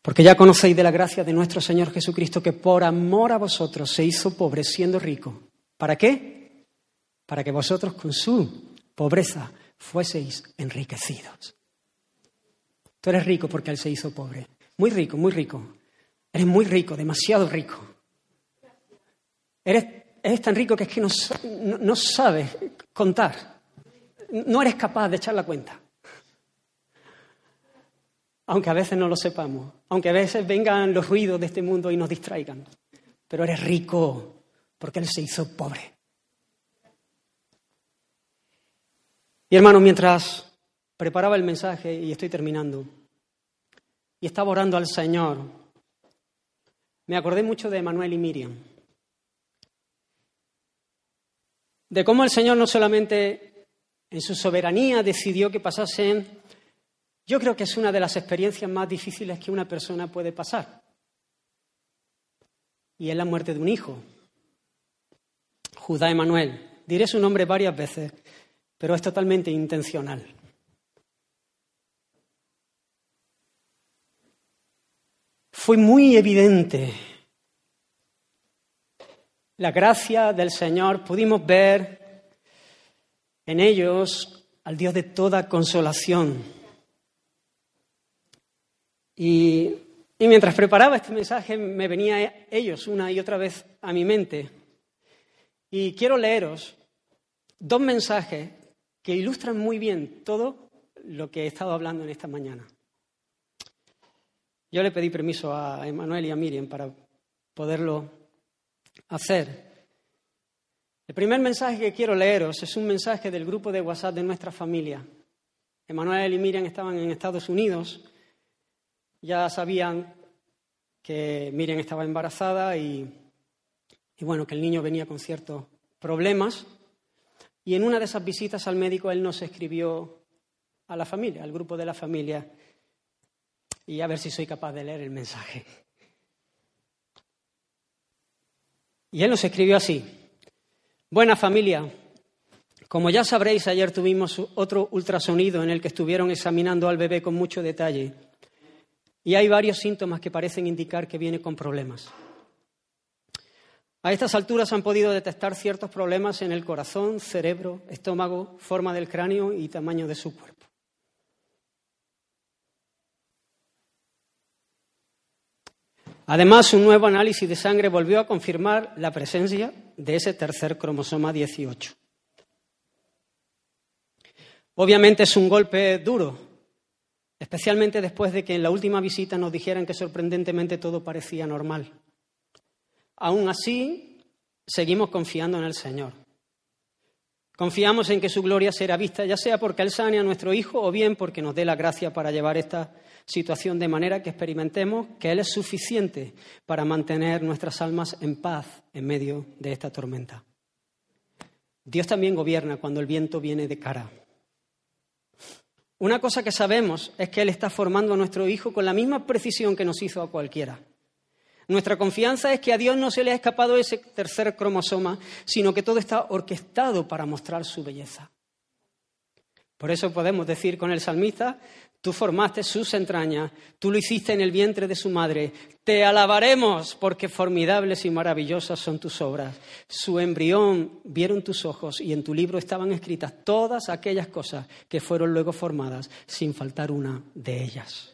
Porque ya conocéis de la gracia de nuestro Señor Jesucristo que por amor a vosotros se hizo pobre siendo rico. ¿Para qué? para que vosotros con su pobreza fueseis enriquecidos. Tú eres rico porque Él se hizo pobre. Muy rico, muy rico. Eres muy rico, demasiado rico. Eres, tan rico que es que no, no sabes contar. No eres capaz de echar la cuenta. Aunque a veces no lo sepamos, aunque a veces vengan los ruidos de este mundo y nos distraigan. Pero eres rico porque Él se hizo pobre. Y hermano, mientras preparaba el mensaje, y estoy terminando, y estaba orando al Señor, me acordé mucho de Manuel y Miriam. De cómo el Señor no solamente en su soberanía decidió que pasasen, yo creo que es una de las experiencias más difíciles que una persona puede pasar. Y es la muerte de un hijo, Judá Emanuel. Diré su nombre varias veces, pero es totalmente intencional. Fue muy evidente la gracia del Señor, pudimos ver en ellos al Dios de toda consolación. Y, y, mientras preparaba este mensaje me venía ellos una y otra vez a mi mente. Y quiero leeros dos mensajes que ilustran muy bien todo lo que he estado hablando en esta mañana. Yo le pedí permiso a Emanuel y a Miriam para poderlo hacer. El primer mensaje que quiero leeros es un mensaje del grupo de WhatsApp de nuestra familia. Emanuel y Miriam estaban en Estados Unidos, ya sabían que Miriam estaba embarazada y, y bueno, que el niño venía con ciertos problemas. Y en una de esas visitas al médico él nos escribió a la familia, al grupo de la familia, y a ver si soy capaz de leer el mensaje. Y él nos escribió así, buena familia, como ya sabréis, ayer tuvimos otro ultrasonido en el que estuvieron examinando al bebé con mucho detalle y hay varios síntomas que parecen indicar que viene con problemas. A estas alturas han podido detectar ciertos problemas en el corazón, cerebro, estómago, forma del cráneo y tamaño de su cuerpo. Además, un nuevo análisis de sangre volvió a confirmar la presencia de ese tercer cromosoma 18. Obviamente es un golpe duro, especialmente después de que en la última visita nos dijeran que sorprendentemente todo parecía normal Aún así, seguimos confiando en el Señor. Confiamos en que su gloria será vista, ya sea porque Él sane a nuestro Hijo o bien porque nos dé la gracia para llevar esta situación de manera que experimentemos que Él es suficiente para mantener nuestras almas en paz en medio de esta tormenta. Dios también gobierna cuando el viento viene de cara. Una cosa que sabemos es que Él está formando a nuestro Hijo con la misma precisión que nos hizo a cualquiera. Nuestra confianza es que a Dios no se le ha escapado ese tercer cromosoma, sino que todo está orquestado para mostrar su belleza. Por eso podemos decir con el salmista, tú formaste sus entrañas, tú lo hiciste en el vientre de su madre, te alabaremos porque formidables y maravillosas son tus obras. Su embrión vieron tus ojos y en tu libro estaban escritas todas aquellas cosas que fueron luego formadas, sin faltar una de ellas.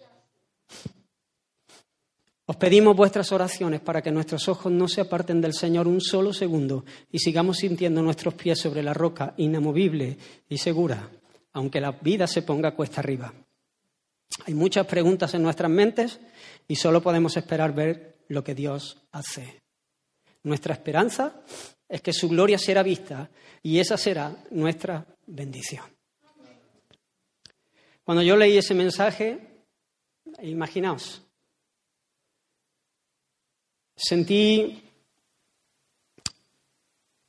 Os pedimos vuestras oraciones para que nuestros ojos no se aparten del Señor un solo segundo y sigamos sintiendo nuestros pies sobre la roca inamovible y segura, aunque la vida se ponga cuesta arriba. Hay muchas preguntas en nuestras mentes y solo podemos esperar ver lo que Dios hace. Nuestra esperanza es que su gloria será vista y esa será nuestra bendición. Cuando yo leí ese mensaje, imaginaos, sentí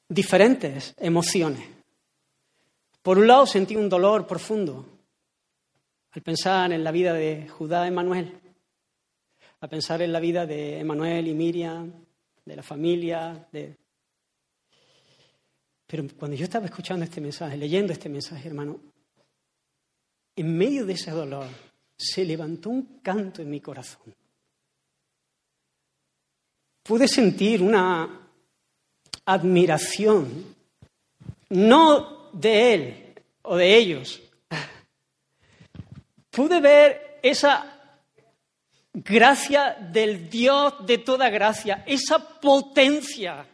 diferentes emociones. Por un lado sentí un dolor profundo al pensar en la vida de Judá Emanuel, a pensar en la vida de Emanuel y Miriam, de la familia, de... Pero cuando yo estaba escuchando este mensaje, leyendo este mensaje, hermano, en medio de ese dolor se levantó un canto en mi corazón pude sentir una admiración, no de él o de ellos. Pude ver esa gracia del Dios de toda gracia, esa potencia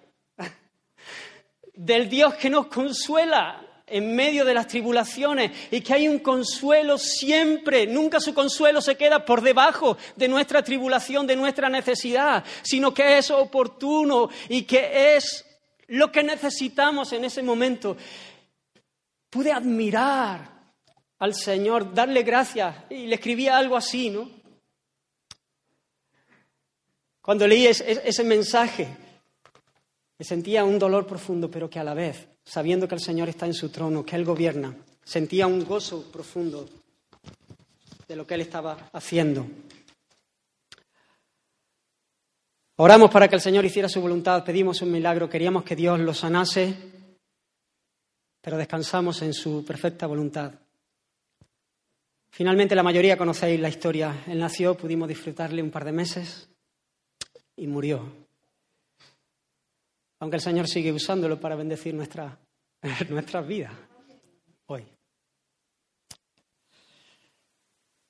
del Dios que nos consuela en medio de las tribulaciones y que hay un consuelo siempre. Nunca su consuelo se queda por debajo de nuestra tribulación, de nuestra necesidad, sino que es oportuno y que es lo que necesitamos en ese momento. Pude admirar al Señor, darle gracias y le escribía algo así, ¿no? Cuando leí ese, mensaje, me sentía un dolor profundo, pero que a la vez sabiendo que el Señor está en su trono, que Él gobierna, sentía un gozo profundo de lo que Él estaba haciendo. Oramos para que el Señor hiciera su voluntad, pedimos un milagro, queríamos que Dios lo sanase, pero descansamos en su perfecta voluntad. Finalmente, la mayoría conocéis la historia. Él nació, pudimos disfrutarle un par de meses y murió aunque el Señor sigue usándolo para bendecir nuestra, nuestras vidas hoy.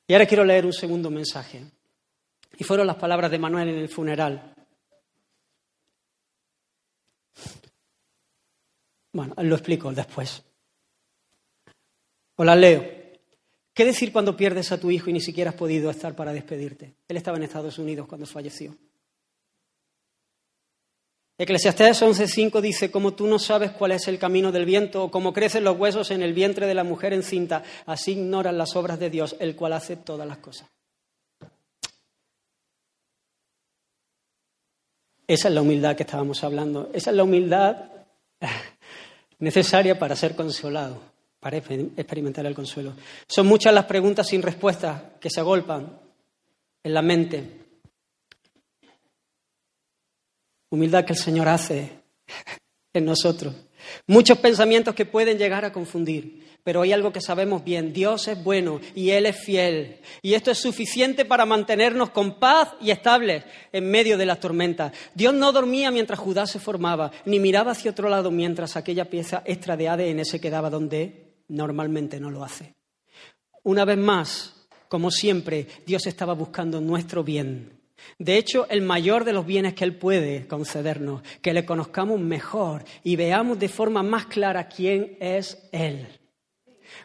Y ahora quiero leer un segundo mensaje. Y fueron las palabras de Manuel en el funeral. Bueno, lo explico después. Hola, leo. ¿Qué decir cuando pierdes a tu hijo y ni siquiera has podido estar para despedirte? Él estaba en Estados Unidos cuando falleció. Eclesiastés 11:5 dice, como tú no sabes cuál es el camino del viento o cómo crecen los huesos en el vientre de la mujer encinta, así ignoran las obras de Dios, el cual hace todas las cosas. Esa es la humildad que estábamos hablando. Esa es la humildad necesaria para ser consolado, para experimentar el consuelo. Son muchas las preguntas sin respuesta que se agolpan en la mente Humildad que el Señor hace en nosotros. Muchos pensamientos que pueden llegar a confundir, pero hay algo que sabemos bien, Dios es bueno y Él es fiel. Y esto es suficiente para mantenernos con paz y estables en medio de las tormentas. Dios no dormía mientras Judá se formaba, ni miraba hacia otro lado mientras aquella pieza extra de ADN se quedaba donde normalmente no lo hace. Una vez más, como siempre, Dios estaba buscando nuestro bien de hecho, el mayor de los bienes que Él puede concedernos, que le conozcamos mejor y veamos de forma más clara quién es Él.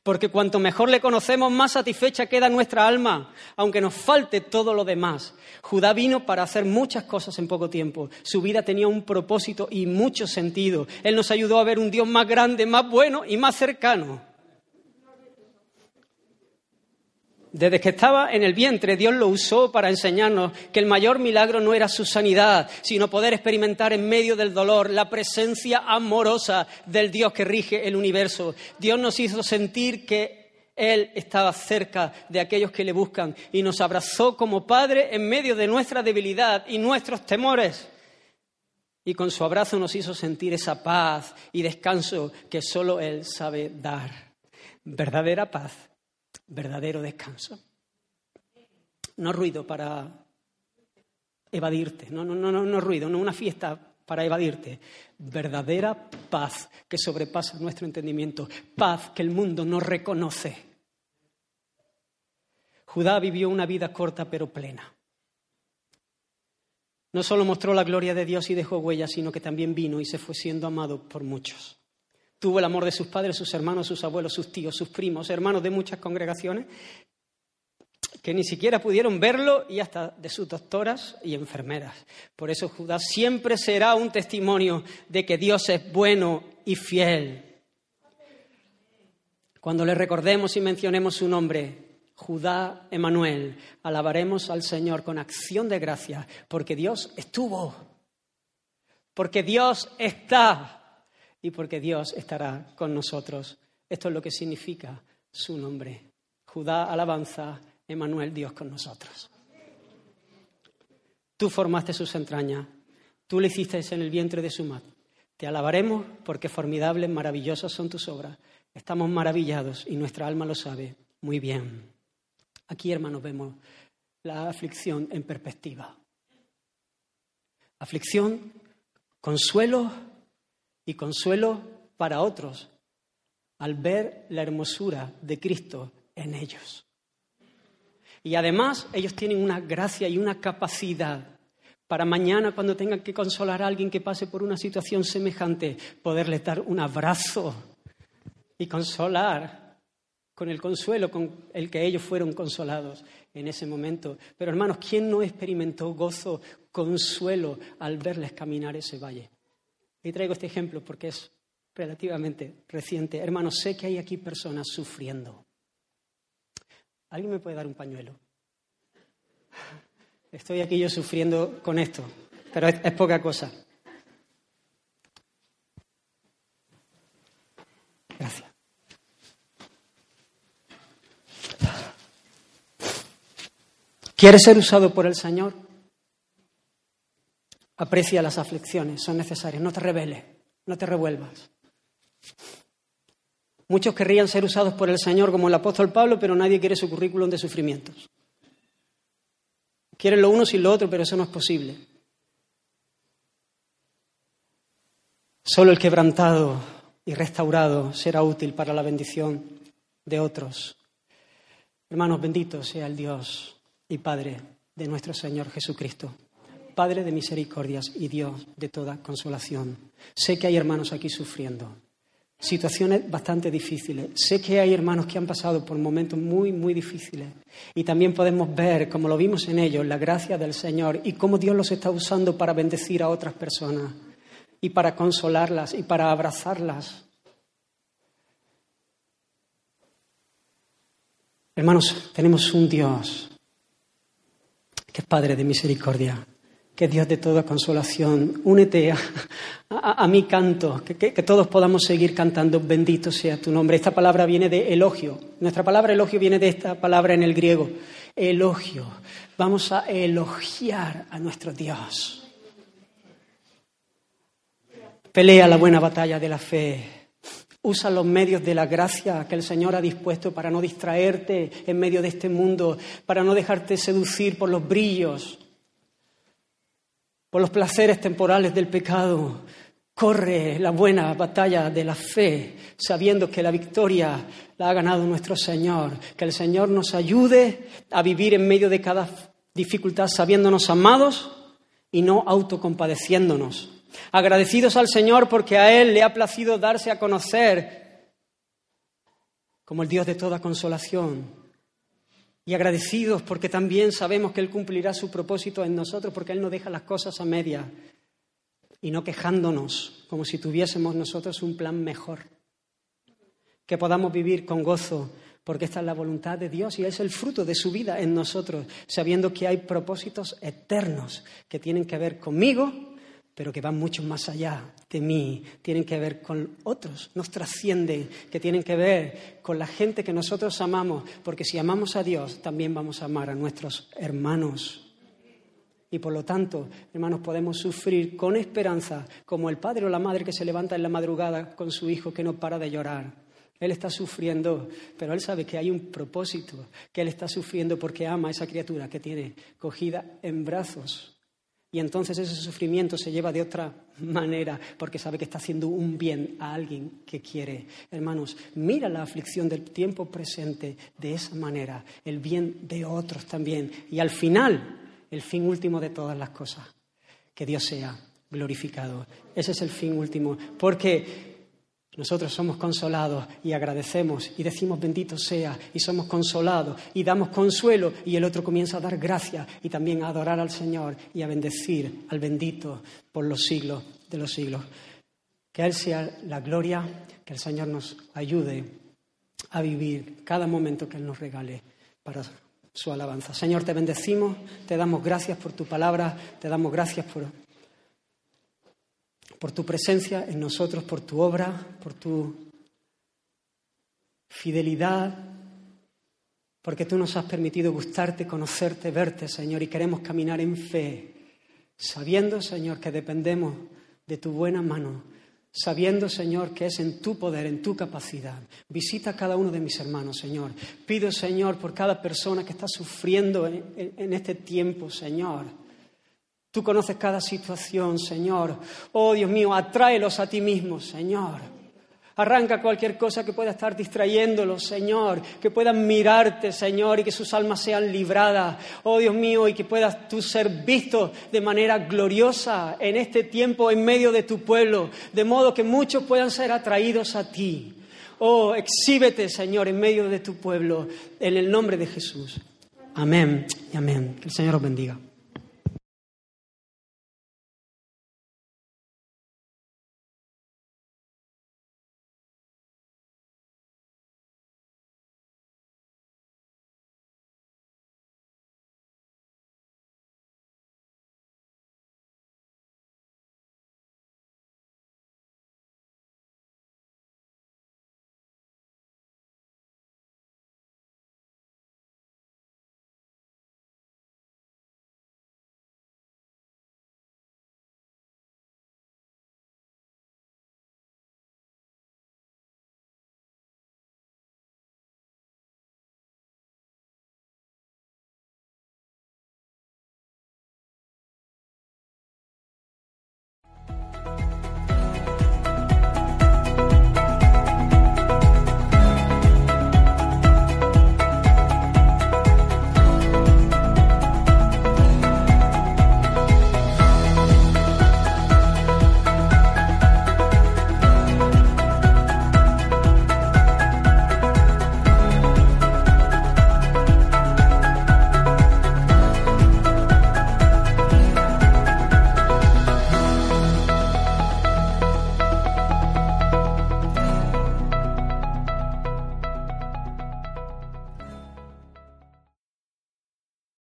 Porque cuanto mejor le conocemos, más satisfecha queda nuestra alma, aunque nos falte todo lo demás. Judá vino para hacer muchas cosas en poco tiempo. Su vida tenía un propósito y mucho sentido. Él nos ayudó a ver un Dios más grande, más bueno y más cercano. Desde que estaba en el vientre, Dios lo usó para enseñarnos que el mayor milagro no era su sanidad, sino poder experimentar en medio del dolor la presencia amorosa del Dios que rige el universo. Dios nos hizo sentir que Él estaba cerca de aquellos que le buscan y nos abrazó como Padre en medio de nuestra debilidad y nuestros temores. Y con su abrazo nos hizo sentir esa paz y descanso que solo Él sabe dar. Verdadera paz verdadero descanso. No ruido para evadirte, no, no, no, no ruido, no una fiesta para evadirte. Verdadera paz que sobrepasa nuestro entendimiento, paz que el mundo no reconoce. Judá vivió una vida corta pero plena. No solo mostró la gloria de Dios y dejó huellas, sino que también vino y se fue siendo amado por muchos. Tuvo el amor de sus padres, sus hermanos, sus abuelos, sus tíos, sus primos, hermanos de muchas congregaciones, que ni siquiera pudieron verlo y hasta de sus doctoras y enfermeras. Por eso Judá siempre será un testimonio de que Dios es bueno y fiel. Cuando le recordemos y mencionemos su nombre, Judá Emanuel, alabaremos al Señor con acción de gracia, porque Dios estuvo, porque Dios está y porque Dios estará con nosotros. Esto es lo que significa su nombre. Judá, alabanza, Emanuel, Dios con nosotros. Tú formaste sus entrañas, tú le hiciste en el vientre de su madre. Te alabaremos porque formidables, maravillosas son tus obras. Estamos maravillados y nuestra alma lo sabe muy bien. Aquí, hermanos, vemos la aflicción en perspectiva. Aflicción, consuelo y consuelo para otros al ver la hermosura de Cristo en ellos. Y además ellos tienen una gracia y una capacidad para mañana cuando tengan que consolar a alguien que pase por una situación semejante, poderle dar un abrazo y consolar con el consuelo con el que ellos fueron consolados en ese momento. Pero hermanos, ¿quién no experimentó gozo, consuelo al verles caminar ese valle? Y traigo este ejemplo porque es relativamente reciente. Hermanos, sé que hay aquí personas sufriendo. ¿Alguien me puede dar un pañuelo? Estoy aquí yo sufriendo con esto, pero es, poca cosa. Gracias. ¿Quieres ser usado por el Señor? Aprecia las aflicciones, son necesarias. No te rebeles, no te revuelvas. Muchos querrían ser usados por el Señor como el apóstol Pablo, pero nadie quiere su currículum de sufrimientos. Quieren lo uno sin lo otro, pero eso no es posible. Solo el quebrantado y restaurado será útil para la bendición de otros. Hermanos, bendito sea el Dios y Padre de nuestro Señor Jesucristo. Padre de misericordias y Dios de toda consolación. Sé que hay hermanos aquí sufriendo situaciones bastante difíciles. Sé que hay hermanos que han pasado por momentos muy, muy difíciles. Y también podemos ver, como lo vimos en ellos, la gracia del Señor y cómo Dios los está usando para bendecir a otras personas y para consolarlas y para abrazarlas. Hermanos, tenemos un Dios que es Padre de misericordia que Dios de toda consolación, únete a, mi canto, que, que, todos podamos seguir cantando, bendito sea tu nombre. Esta palabra viene de elogio. Nuestra palabra elogio viene de esta palabra en el griego, elogio. Vamos a elogiar a nuestro Dios. Pelea la buena batalla de la fe. Usa los medios de la gracia que el Señor ha dispuesto para no distraerte en medio de este mundo, para no dejarte seducir por los brillos por los placeres temporales del pecado. Corre la buena batalla de la fe, sabiendo que la victoria la ha ganado nuestro Señor. Que el Señor nos ayude a vivir en medio de cada dificultad sabiéndonos amados y no autocompadeciéndonos. Agradecidos al Señor porque a Él le ha placido darse a conocer como el Dios de toda consolación. Y agradecidos porque también sabemos que Él cumplirá su propósito en nosotros, porque Él no deja las cosas a media y no quejándonos como si tuviésemos nosotros un plan mejor. Que podamos vivir con gozo, porque esta es la voluntad de Dios y es el fruto de su vida en nosotros, sabiendo que hay propósitos eternos que tienen que ver conmigo pero que van mucho más allá de mí, tienen que ver con otros, nos trascienden, que tienen que ver con la gente que nosotros amamos, porque si amamos a Dios, también vamos a amar a nuestros hermanos. Y por lo tanto, hermanos, podemos sufrir con esperanza, como el padre o la madre que se levanta en la madrugada con su hijo que no para de llorar. Él está sufriendo, pero él sabe que hay un propósito, que él está sufriendo porque ama a esa criatura que tiene cogida en brazos. Y entonces ese sufrimiento se lleva de otra manera porque sabe que está haciendo un bien a alguien que quiere. Hermanos, mira la aflicción del tiempo presente de esa manera, el bien de otros también. Y al final, el fin último de todas las cosas, que Dios sea glorificado. Ese es el fin último. Porque nosotros somos consolados y agradecemos y decimos bendito sea y somos consolados y damos consuelo y el otro comienza a dar gracias y también a adorar al Señor y a bendecir al bendito por los siglos de los siglos. Que Él sea la gloria, que el Señor nos ayude a vivir cada momento que Él nos regale para su alabanza. Señor, te bendecimos, te damos gracias por tu palabra, te damos gracias por por tu presencia en nosotros, por tu obra, por tu fidelidad, porque tú nos has permitido gustarte, conocerte, verte, Señor, y queremos caminar en fe, sabiendo, Señor, que dependemos de tu buena mano, sabiendo, Señor, que es en tu poder, en tu capacidad. Visita a cada uno de mis hermanos, Señor. Pido, Señor, por cada persona que está sufriendo en, este tiempo, Señor Tú conoces cada situación, Señor. Oh, Dios mío, atráelos a ti mismo, Señor. Arranca cualquier cosa que pueda estar distrayéndolos, Señor. Que puedan mirarte, Señor, y que sus almas sean libradas. Oh, Dios mío, y que puedas tú ser visto de manera gloriosa en este tiempo en medio de tu pueblo. De modo que muchos puedan ser atraídos a ti. Oh, exhíbete, Señor, en medio de tu pueblo. En el nombre de Jesús. Amén y amén. Que el Señor os bendiga.